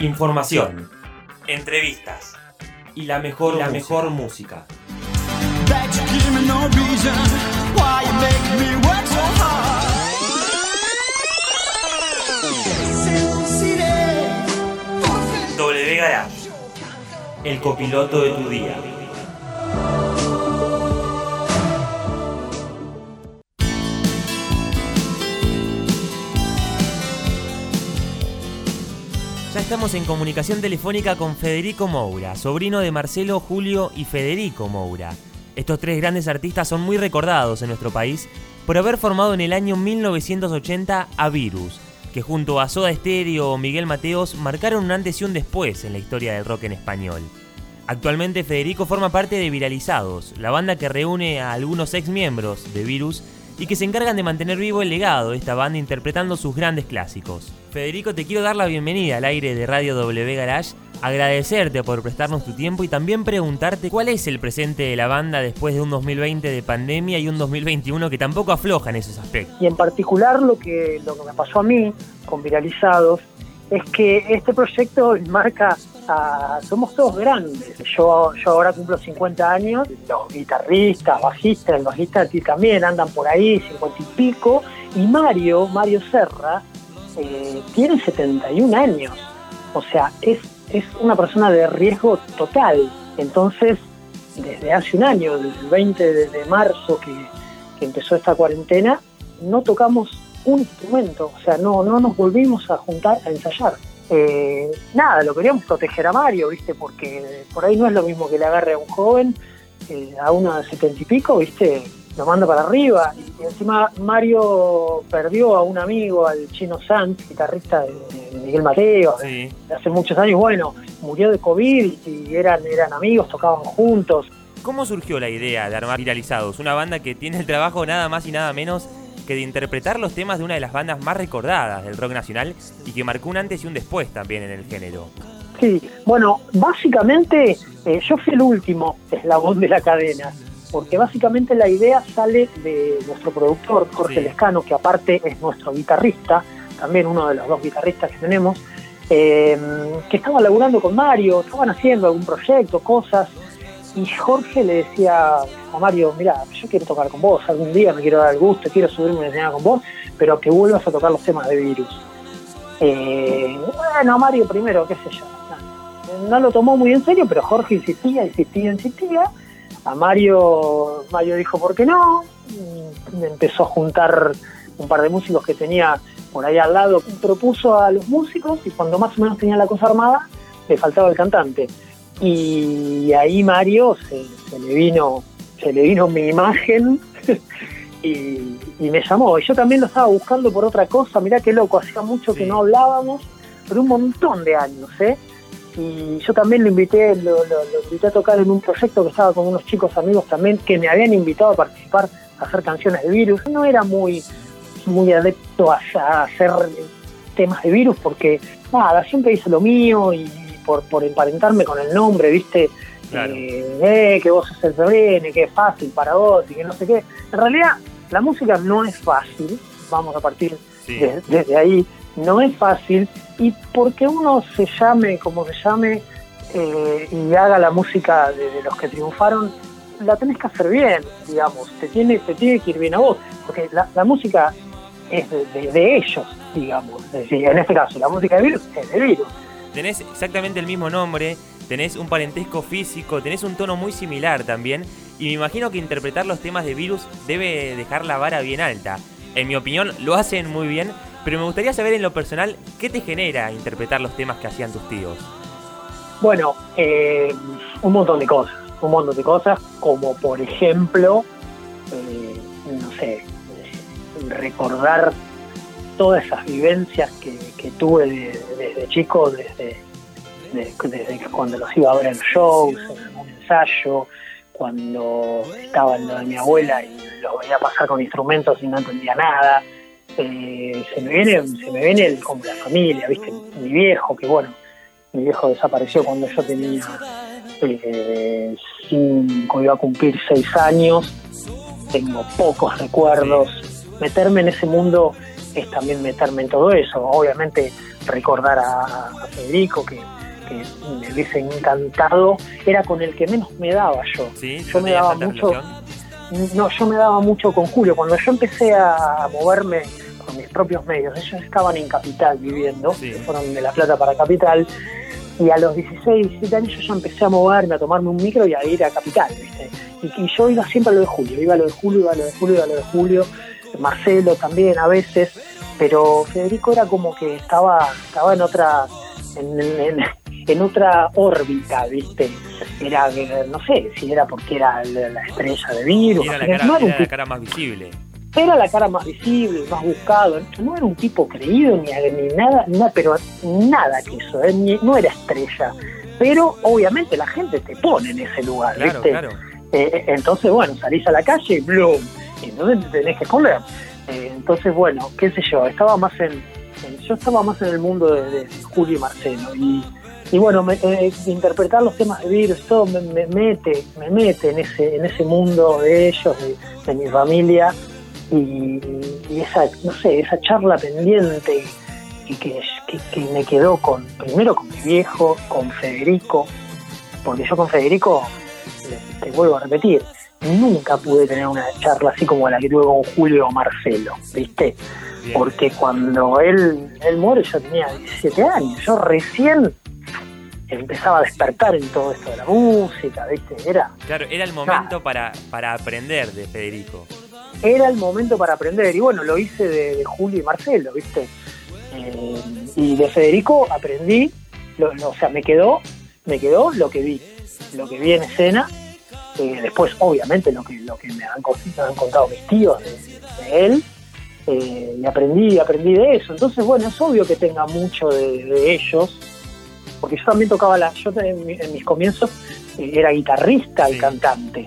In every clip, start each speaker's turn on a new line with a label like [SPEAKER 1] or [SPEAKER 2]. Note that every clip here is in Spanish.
[SPEAKER 1] Información, entrevistas y la mejor, la mejor música. W Garage, el copiloto de tu día. En comunicación telefónica con Federico Moura, sobrino de Marcelo, Julio y Federico Moura. Estos tres grandes artistas son muy recordados en nuestro país por haber formado en el año 1980 a Virus, que junto a Soda Stereo o Miguel Mateos marcaron un antes y un después en la historia del rock en español. Actualmente Federico forma parte de Viralizados, la banda que reúne a algunos ex miembros de Virus y que se encargan de mantener vivo el legado de esta banda interpretando sus grandes clásicos. Federico, te quiero dar la bienvenida al aire de Radio W Garage, agradecerte por prestarnos tu tiempo y también preguntarte cuál es el presente de la banda después de un 2020 de pandemia y un 2021 que tampoco afloja en esos aspectos.
[SPEAKER 2] Y en particular lo que, lo que me pasó a mí con Viralizados es que este proyecto marca somos todos grandes. Yo, yo ahora cumplo 50 años, los guitarristas, bajistas, el bajista también andan por ahí, 50 y pico, y Mario, Mario Serra, eh, tiene 71 años. O sea, es, es una persona de riesgo total. Entonces, desde hace un año, desde el 20 de, marzo que, que empezó esta cuarentena, no tocamos un instrumento, o sea, no, no nos volvimos a juntar a ensayar. Eh, nada, lo queríamos proteger a Mario, ¿viste? Porque por ahí no es lo mismo que le agarre a un joven, eh, a uno de setenta y pico, ¿viste? Lo manda para arriba. Y encima Mario perdió a un amigo, al Chino Sanz, guitarrista de, Miguel Mateo, de hace muchos años. Bueno, murió de COVID y eran, eran amigos, tocaban juntos.
[SPEAKER 1] ¿Cómo surgió la idea de armar Viralizados? Una banda que tiene el trabajo nada más y nada menos que de interpretar los temas de una de las bandas más recordadas del rock nacional y que marcó un antes y un después también en el género.
[SPEAKER 2] Sí, bueno, básicamente eh, yo fui el último eslabón de la cadena, porque básicamente la idea sale de nuestro productor, Jorge Lescano, que aparte es nuestro guitarrista, también uno de los dos guitarristas que tenemos, eh, que estaba laburando con Mario, estaban haciendo algún proyecto, cosas, y Jorge le decía a Mario, mira, yo quiero tocar con vos, algún día me quiero dar el gusto, quiero subirme una escena con vos, pero que vuelvas a tocar los temas de virus. Eh, bueno, Mario primero, qué sé yo. No, lo tomó muy en serio, pero Jorge insistía, insistía, insistía. A Mario, Mario dijo, ¿por qué no? empezó a juntar un par de músicos que tenía por ahí al lado. Propuso a los músicos y cuando más o menos tenía la cosa armada, le faltaba el cantante. Y ahí Mario se, le vino, se le vino mi imagen y, me llamó. Y yo también lo estaba buscando por otra cosa, mirá qué loco, hacía mucho que no hablábamos, pero un montón de años, ¿eh? Y yo también lo invité, lo, invité a tocar en un proyecto que estaba con unos chicos amigos también que me habían invitado a participar a hacer canciones de virus. No era muy, muy adepto a, a hacer temas de virus porque nada, siempre hice lo mío y por, emparentarme con el nombre, ¿viste? Eh, eh, que vos sos el sobrino, que es fácil para vos y que no sé qué. En realidad, la música no es fácil, vamos a partir desde ahí, no es fácil, y porque uno se llame como se llame eh, y haga la música de, los que triunfaron, la tenés que hacer bien, digamos, te tiene, te tiene que ir bien a vos, porque la, música es de, ellos, digamos, en este caso, la música de Virus es de Virus.
[SPEAKER 1] Tenés exactamente el mismo nombre, tenés un parentesco físico, tenés un tono muy similar también, y me imagino que interpretar los temas de Virus debe dejar la vara bien alta. En mi opinión, lo hacen muy bien, pero me gustaría saber en lo personal qué te genera interpretar los temas que hacían tus tíos.
[SPEAKER 2] Bueno, eh, un montón de cosas, un montón de cosas, como por ejemplo, eh, no sé, recordar todas esas vivencias que, tuve desde chico, desde, desde, cuando los iba a ver en shows, en un ensayo, cuando estaba en lo de mi abuela y los veía pasar con instrumentos y no entendía nada. Eh, se me viene, se me viene el, como la familia, ¿viste? Mi viejo, que bueno, mi viejo desapareció cuando yo tenía eh, cinco, iba a cumplir seis años, tengo pocos recuerdos, meterme en ese mundo es también meterme en todo eso. Obviamente recordar a, Federico, que, me hubiese encantado, era con el que menos me daba yo. yo me daba mucho. No, yo me daba mucho con Julio. Cuando yo empecé a moverme con mis propios medios, ellos estaban en Capital viviendo, fueron de La Plata para Capital, y a los 16, 17 años yo ya empecé a moverme, a tomarme un micro y a ir a Capital, ¿viste? Y, yo iba siempre a lo de Julio, iba a lo de Julio, iba a lo de Julio, iba a lo de Julio, Marcelo también a veces, pero Federico era como que estaba, estaba en otra, en, otra órbita, ¿viste? Era, no sé, si era porque era la, estrella de virus.
[SPEAKER 1] Era, la cara, era la cara más visible
[SPEAKER 2] era la cara más visible, más buscado. No era un tipo creído ni, ni nada, nada, pero nada que eso, ¿eh? no era estrella. Pero obviamente la gente te pone en ese lugar, ¿viste? Eh, eh, entonces, bueno, salís a la calle y ¡blum! Y entonces te tenés que esconder. entonces, bueno, qué sé yo, estaba más en, yo estaba más en el mundo de, Julio y Marcelo. Y, y bueno, interpretar los temas de virus, todo me, mete, me mete en ese, en ese mundo de ellos, de mi familia y, esa, no sé, esa charla pendiente y que, me quedó con, primero con mi viejo, con Federico, porque yo con Federico, te vuelvo a repetir, nunca pude tener una charla así como la que tuve con Julio o Marcelo, ¿viste? Porque cuando él, él muere yo tenía 17 años, yo recién empezaba a despertar en todo esto de la música, ¿viste? Era,
[SPEAKER 1] claro, era el momento para, para aprender de Federico
[SPEAKER 2] era el momento para aprender. Y bueno, lo hice de, Julio y Marcelo, ¿viste? Eh, y de Federico aprendí, o sea, me quedó, me quedó lo que vi, lo que vi en escena. Eh, después, obviamente, lo que, lo que me han, contado mis tíos de, él. Eh, y aprendí, aprendí de eso. Entonces, bueno, es obvio que tenga mucho de, ellos, porque yo también tocaba la, yo en, mis comienzos era guitarrista y cantante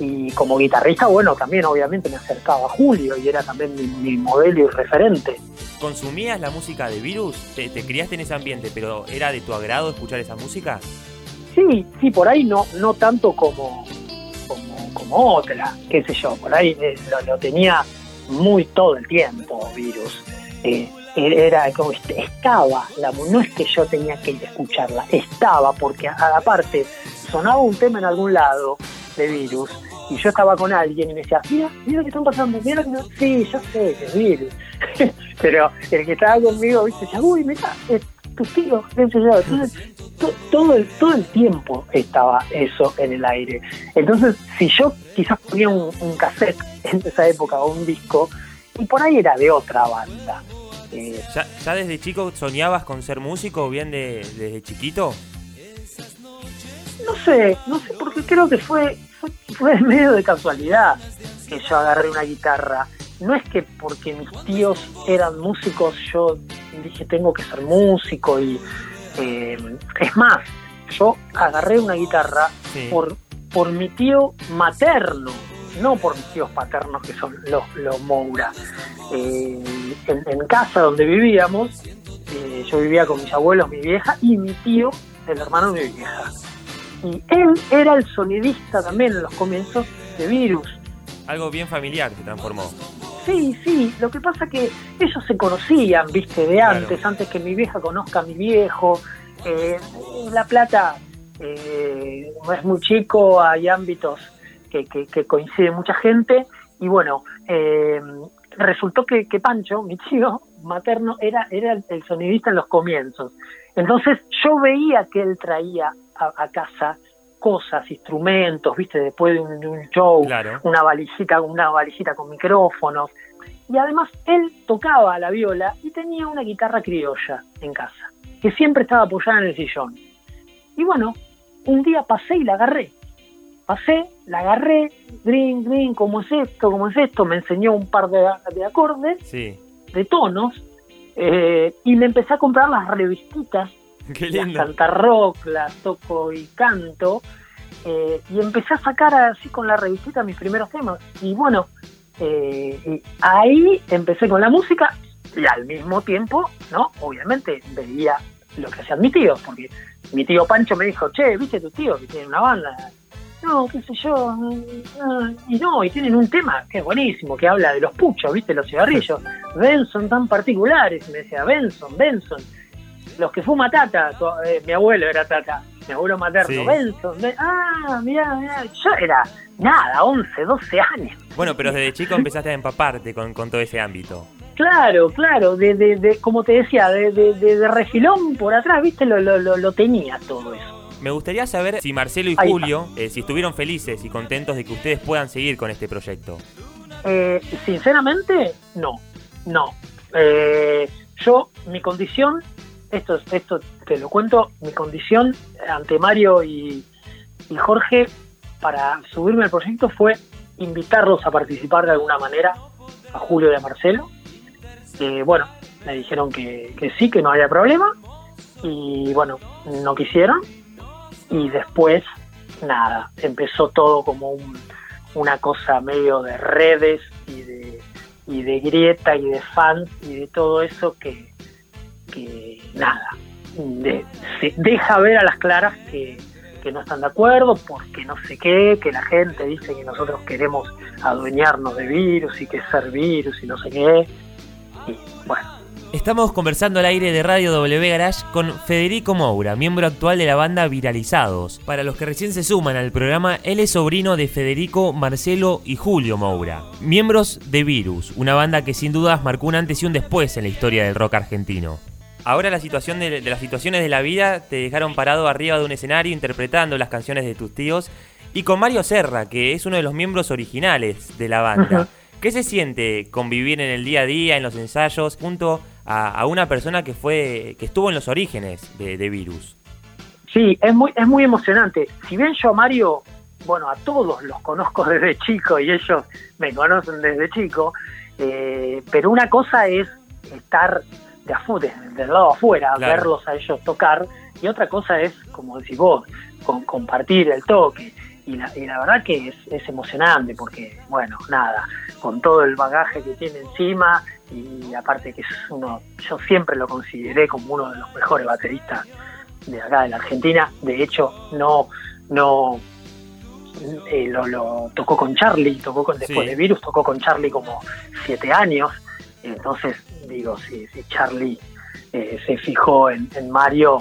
[SPEAKER 2] y como guitarrista, bueno, también obviamente me acercaba a Julio y era también mi, modelo y referente.
[SPEAKER 1] ¿Consumías la música de Virus? ¿Te, criaste en ese ambiente, pero era de tu agrado escuchar esa música?
[SPEAKER 2] Sí, sí, por ahí no, no tanto como, como, otra, qué sé yo, por ahí eh, lo, tenía muy todo el tiempo Virus. Eh, era como estaba, la, no es que yo tenía que a escucharla, estaba, porque aparte sonaba un tema en algún lado de virus y yo estaba con alguien y me decía, mira, mira lo que están pasando, mira que no, sí, yo sé es virus. Pero el que estaba conmigo, viste, decía, uy, mira, es tu tío, Entonces, todo el, todo el tiempo estaba eso en el aire. Entonces, si yo quizás ponía un, cassette en esa época o un disco, y por ahí era de otra banda.
[SPEAKER 1] Eh, ¿Ya, desde chico soñabas con ser músico, bien de, desde chiquito?
[SPEAKER 2] No sé, no sé, porque creo que fue, fue, medio de casualidad que yo agarré una guitarra. No es que porque mis tíos eran músicos yo dije tengo que ser músico y eh, es más, yo agarré una guitarra por, por mi tío materno, no por mis tíos paternos que son los, los Moura. Eh, en, casa donde vivíamos, eh, yo vivía con mis abuelos, mi vieja y mi tío, el hermano de mi vieja. Y él era el sonidista también en los comienzos de Virus.
[SPEAKER 1] Algo bien familiar se transformó.
[SPEAKER 2] Sí, sí, lo que pasa que ellos se conocían, viste, de antes, antes que mi vieja conozca a mi viejo. Eh, la Plata eh, es muy chico, hay ámbitos que, que, coincide mucha gente. Y bueno, eh, resultó que, Pancho, mi tío materno, era, era el sonidista en los comienzos. Entonces yo veía que él traía a, casa cosas, instrumentos, viste, después de un, show, una valijita, una valijita con micrófonos. Y además él tocaba la viola y tenía una guitarra criolla en casa, que siempre estaba apoyada en el sillón. Y bueno, un día pasé y la agarré. Pasé, la agarré, green, green, ¿cómo es esto? ¿Cómo es esto? Me enseñó un par de, acordes, de tonos, eh, y me empecé a comprar las revistitas Qué las cantar rock, las toco y canto. Eh, y empecé a sacar así con la revistita mis primeros temas. Y bueno, eh, ahí empecé con la música y al mismo tiempo, ¿no? Obviamente veía lo que hacían mis tíos, porque mi tío Pancho me dijo, che, ¿viste tu tío que tiene una banda? No, qué sé yo. Y no, y tienen un tema que es buenísimo, que habla de los puchos, ¿viste? Los cigarrillos. Benson tan particulares. Y me decía, Benson, Benson los que fuma Tata, eh, mi abuelo era Tata, mi abuelo materno, Benson, ah, mira, mira, yo era nada, 11, 12 años.
[SPEAKER 1] Bueno, pero desde chico empezaste a empaparte con, con todo ese ámbito.
[SPEAKER 2] Claro, claro, de, de, como te decía, de, de, refilón por atrás, viste, lo, lo, lo, tenía todo eso.
[SPEAKER 1] Me gustaría saber si Marcelo y Julio, eh, si estuvieron felices y contentos de que ustedes puedan seguir con este proyecto.
[SPEAKER 2] Eh, sinceramente, no, no. Eh, yo, mi condición, esto, esto te lo cuento, mi condición ante Mario y, Jorge para subirme al proyecto fue invitarlos a participar de alguna manera, a Julio y a Marcelo. bueno, me dijeron que, que sí, que no había problema. Y bueno, no quisieron. Y después, nada, empezó todo como un, una cosa medio de redes y de, y de grieta y de fans y de todo eso que, nada, se deja ver a las claras que, que no están de acuerdo porque no sé qué, que la gente dice que nosotros queremos adueñarnos de virus y que ser virus y no sé qué. Y bueno,
[SPEAKER 1] Estamos conversando al aire de Radio W Garage con Federico Moura, miembro actual de la banda Viralizados. Para los que recién se suman al programa, él es sobrino de Federico, Marcelo y Julio Moura, miembros de Virus, una banda que sin dudas marcó un antes y un después en la historia del rock argentino. Ahora la situación de, las situaciones de la vida te dejaron parado arriba de un escenario interpretando las canciones de tus tíos y con Mario Serra, que es uno de los miembros originales de la banda. ¿Qué se siente convivir en el día a día, en los ensayos, junto a, una persona que fue que estuvo en los orígenes de, Virus?
[SPEAKER 2] Sí, es muy, es muy emocionante. Si bien yo a Mario, bueno, a todos los conozco desde chico y ellos me conocen desde chico, eh, pero una cosa es estar de afuera, del lado afuera, verlos a ellos tocar, y otra cosa es, como decís vos, con, compartir el toque y la, y la verdad que es, es, emocionante porque, bueno, nada, con todo el bagaje que tiene encima y aparte que es uno, yo siempre lo consideré como uno de los mejores bateristas de acá de la Argentina, de hecho no, no eh, lo, tocó con Charlie, tocó con, después de Virus, tocó con Charlie como siete años, entonces digo, si, si Charlie eh, se fijó en, Mario,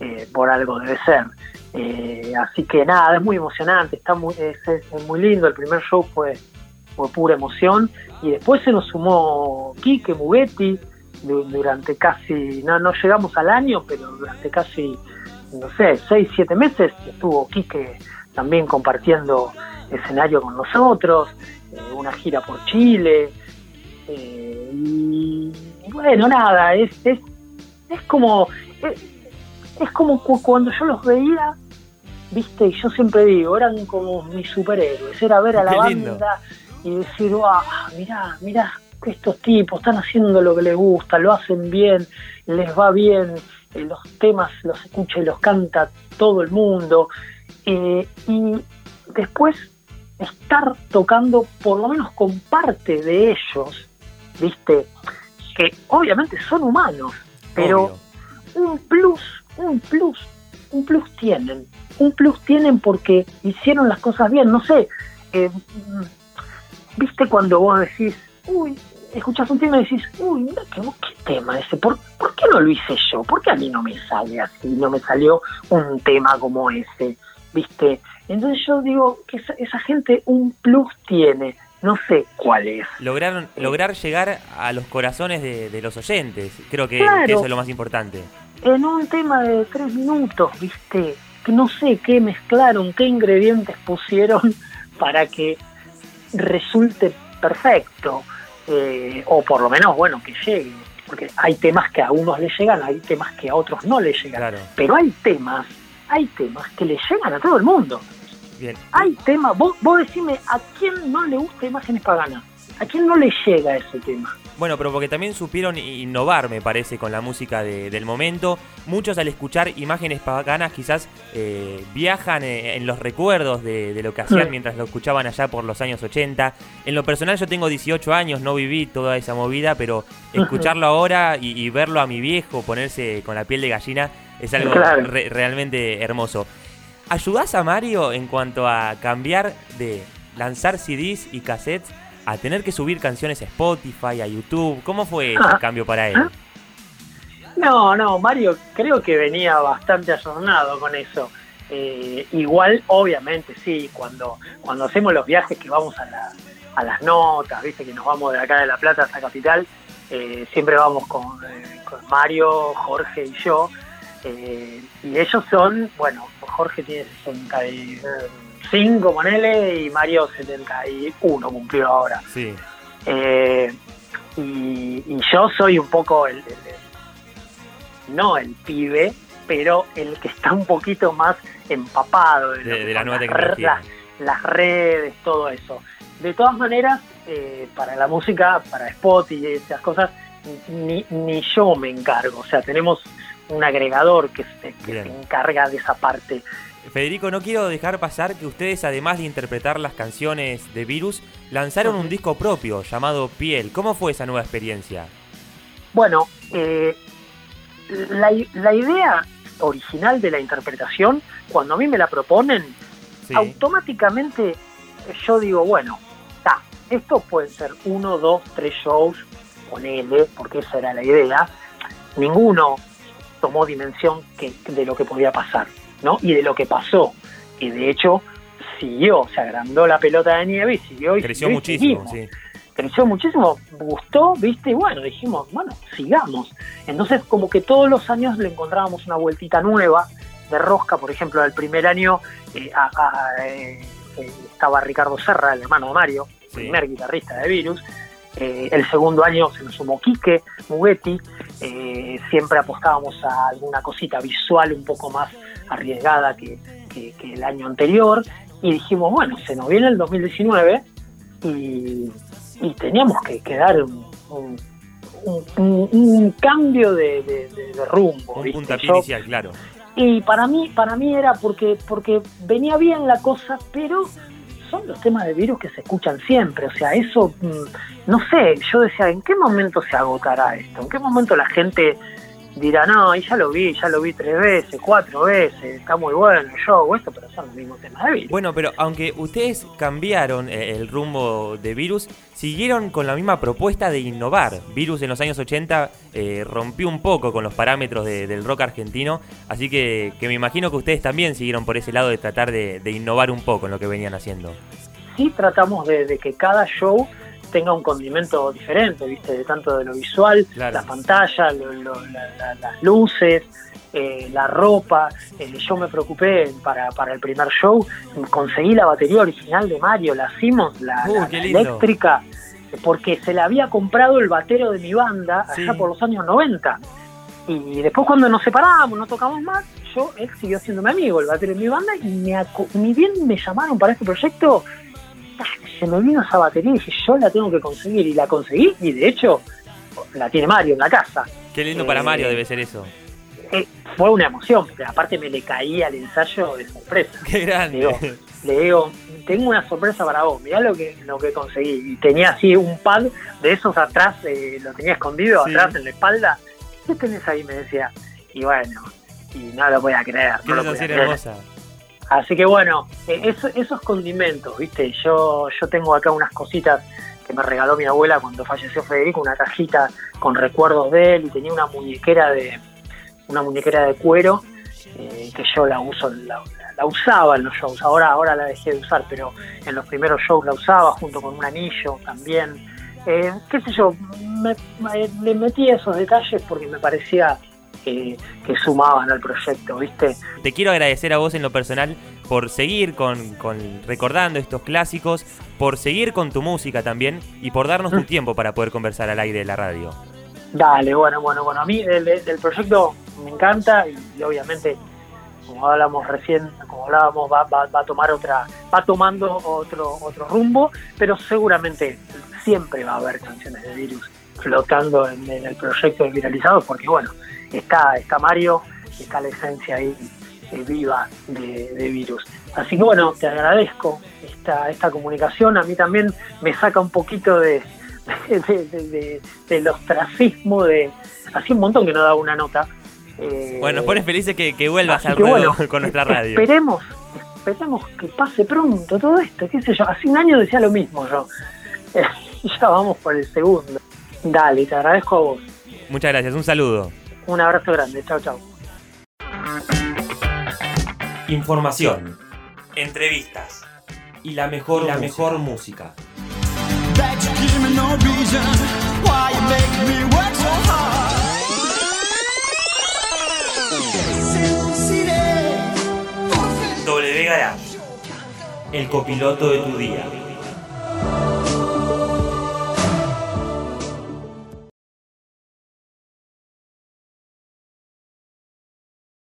[SPEAKER 2] eh, por algo debe ser. Eh, así que nada, es muy emocionante, está muy, es, muy lindo. El primer show fue, fue pura emoción. Y después se nos sumó Quique Mugetti durante casi, no, no llegamos al año, pero durante casi, no sé, seis, siete meses estuvo Quique también compartiendo escenario con nosotros, eh, una gira por Chile. Eh, y bueno, nada, es, es, es como. es como cuando yo los veía viste, y yo siempre digo, eran como mis superhéroes, era ver a la banda y decir, ah, mirá, mirá, estos tipos están haciendo lo que les gusta, lo hacen bien, les va bien, eh, los temas los escucha y los canta todo el mundo, eh, y después estar tocando por lo menos con parte de ellos, viste, que obviamente son humanos, pero un plus, un plus, un plus tienen, un plus tienen porque hicieron las cosas bien. No sé, eh, viste cuando vos decís, uy, escuchas un tema y decís, uy, mira qué, tema ese, ¿Por, qué no lo hice yo? ¿Por qué a mí no me sale así? No me salió un tema como ese, viste. Entonces yo digo que esa, gente un plus tiene. No sé cuál es.
[SPEAKER 1] Lograron, lograr llegar a los corazones de, los oyentes. Creo que eso es lo más importante.
[SPEAKER 2] En un tema de tres minutos, viste, que no sé qué mezclaron, qué ingredientes pusieron para que resulte perfecto, eh, o por lo menos, bueno, que llegue, porque hay temas que a unos le llegan, hay temas que a otros no le llegan, pero hay temas, hay temas que le llegan a todo el mundo. Bien. Hay temas, vos, vos decime, ¿a quién no le gusta imágenes paganas? ¿A quién no le llega ese tema?
[SPEAKER 1] Bueno, pero porque también supieron innovar, me parece, con la música del momento. Muchos al escuchar imágenes paganas quizás eh, viajan eh, en los recuerdos de, lo que hacían mientras lo escuchaban allá por los años 80. En lo personal yo tengo 18 años, no viví toda esa movida, pero escucharlo ahora y, verlo a mi viejo ponerse con la piel de gallina es algo realmente hermoso. ¿Ayudás a Mario en cuanto a cambiar de lanzar CDs y cassettes a tener que subir canciones a Spotify, a YouTube? ¿Cómo fue ese ah. cambio para él?
[SPEAKER 2] No, no, Mario creo que venía bastante ayornado con eso. Eh, igual, obviamente, sí, cuando, cuando hacemos los viajes que vamos a, a las notas, viste que nos vamos de acá de La Plata hasta Capital, eh, siempre vamos con, eh, con, Mario, Jorge y yo. y ellos son, bueno, Jorge tiene 65, ponele, y Mario 71 cumplió ahora.
[SPEAKER 1] Sí.
[SPEAKER 2] Y, yo soy un poco el, no el pibe, pero el que está un poquito más empapado
[SPEAKER 1] de, la nueva tecnología.
[SPEAKER 2] Las, redes, todo eso. De todas maneras, eh, para la música, para Spot y esas cosas, ni, ni yo me encargo. O sea, tenemos un agregador que, se, que se encarga de esa parte.
[SPEAKER 1] Federico, no quiero dejar pasar que ustedes, además de interpretar las canciones de Virus, lanzaron un disco propio llamado Piel. ¿Cómo fue esa nueva experiencia?
[SPEAKER 2] Bueno, eh, la, idea original de la interpretación, cuando a mí me la proponen, automáticamente yo digo, bueno, está, esto puede ser uno, dos, tres shows, ponele, porque esa era la idea. Ninguno tomó dimensión que, de lo que podía pasar, ¿no? Y de lo que pasó. Y de hecho, siguió, se agrandó la pelota de nieve y siguió y
[SPEAKER 1] Creció muchísimo, sí
[SPEAKER 2] creció muchísimo, gustó, viste, y bueno, dijimos, bueno, sigamos. Entonces, como que todos los años le encontrábamos una vueltita nueva de rosca, por ejemplo, el primer año eh, eh, estaba Ricardo Serra, el hermano de Mario, primer guitarrista de Virus. Eh, el segundo año se nos sumó Quique Mugetti, siempre apostábamos a alguna cosita visual un poco más arriesgada que, que el año anterior, y dijimos, bueno, se nos viene el 2019 y y teníamos que, dar un, cambio de, rumbo.
[SPEAKER 1] Un puntapié inicial, claro.
[SPEAKER 2] Y para mí, para mí era porque, porque venía bien la cosa, pero son los temas de virus que se escuchan siempre. O sea, eso, mm, no sé, yo decía, ¿en qué momento se agotará esto? ¿En qué momento la gente dirá, no, y ya lo vi, ya lo vi tres veces, cuatro veces, está muy bueno yo show, esto, pero son los mismos temas de virus.
[SPEAKER 1] Bueno, pero aunque ustedes cambiaron eh, el rumbo de virus, siguieron con la misma propuesta de innovar. Virus en los años 80 eh, rompió un poco con los parámetros del rock argentino, así que, me imagino que ustedes también siguieron por ese lado de tratar de, innovar un poco en lo que venían haciendo.
[SPEAKER 2] Sí, tratamos de que cada show tenga un condimento diferente, ¿viste? De tanto de lo visual, la pantalla, las luces, eh, la ropa. Eh, yo me preocupé para, para el primer show, conseguí la batería original de Mario, la hicimos, la, uh, eléctrica, porque se la había comprado el batero de mi banda allá por los años 90. Y después cuando nos separamos, no tocamos más, yo, él siguió siendo mi amigo, el batero de mi banda, y me, ni bien me llamaron para este proyecto, se me vino esa batería y dije, yo la tengo que conseguir. Y la conseguí y de hecho la tiene Mario en la casa.
[SPEAKER 1] Qué lindo para Mario eh, debe ser eso.
[SPEAKER 2] Eh, fue una emoción, porque aparte me le caía al ensayo de sorpresa.
[SPEAKER 1] Qué grande.
[SPEAKER 2] Le digo, tengo una sorpresa para vos, mirá lo que, lo que conseguí. Y tenía así un pad de esos atrás, eh, lo tenía escondido atrás en la espalda. ¿Qué tenés ahí? Me decía. Y bueno, y no lo voy a creer. No lo
[SPEAKER 1] hermosa.
[SPEAKER 2] Así que bueno, eh, esos condimentos, ¿viste? Yo, yo tengo acá unas cositas que me regaló mi abuela cuando falleció Federico, una cajita con recuerdos de él y tenía una muñequera de una muñequera de cuero eh, que yo la uso, la, usaba en los shows. Ahora, ahora la dejé de usar, pero en los primeros shows la usaba junto con un anillo también. Eh, qué sé yo, me, le metí esos detalles porque me parecía que, sumaban al proyecto, ¿viste?
[SPEAKER 1] Te quiero agradecer a vos en lo personal por seguir con, recordando estos clásicos, por seguir con tu música también y por darnos tu mm. tiempo para poder conversar al aire de la radio.
[SPEAKER 2] Dale, bueno, bueno, bueno, a mí el, proyecto me encanta y, obviamente como hablamos recién, como hablábamos, va, a tomar otra, va tomando otro, otro rumbo, pero seguramente siempre va a haber canciones de virus flotando en, en el proyecto de viralizados, porque bueno, está, está Mario, está la esencia ahí eh, viva de, virus. Así que bueno, te agradezco esta, esta comunicación, a mí también me saca un poquito de, de, del ostracismo, de hace un montón que no daba una nota.
[SPEAKER 1] Eh, bueno, pones felices que, que vuelvas al ruedo con nuestra radio.
[SPEAKER 2] Esperemos, esperemos que pase pronto todo esto, qué sé yo, hace un año decía lo mismo yo. ya vamos por el segundo. Dale, te agradezco a vos.
[SPEAKER 1] Muchas gracias, un saludo.
[SPEAKER 2] Un abrazo grande, chao, chao.
[SPEAKER 1] Información, entrevistas y la mejor, la mejor música. W Garage, el copiloto de tu día.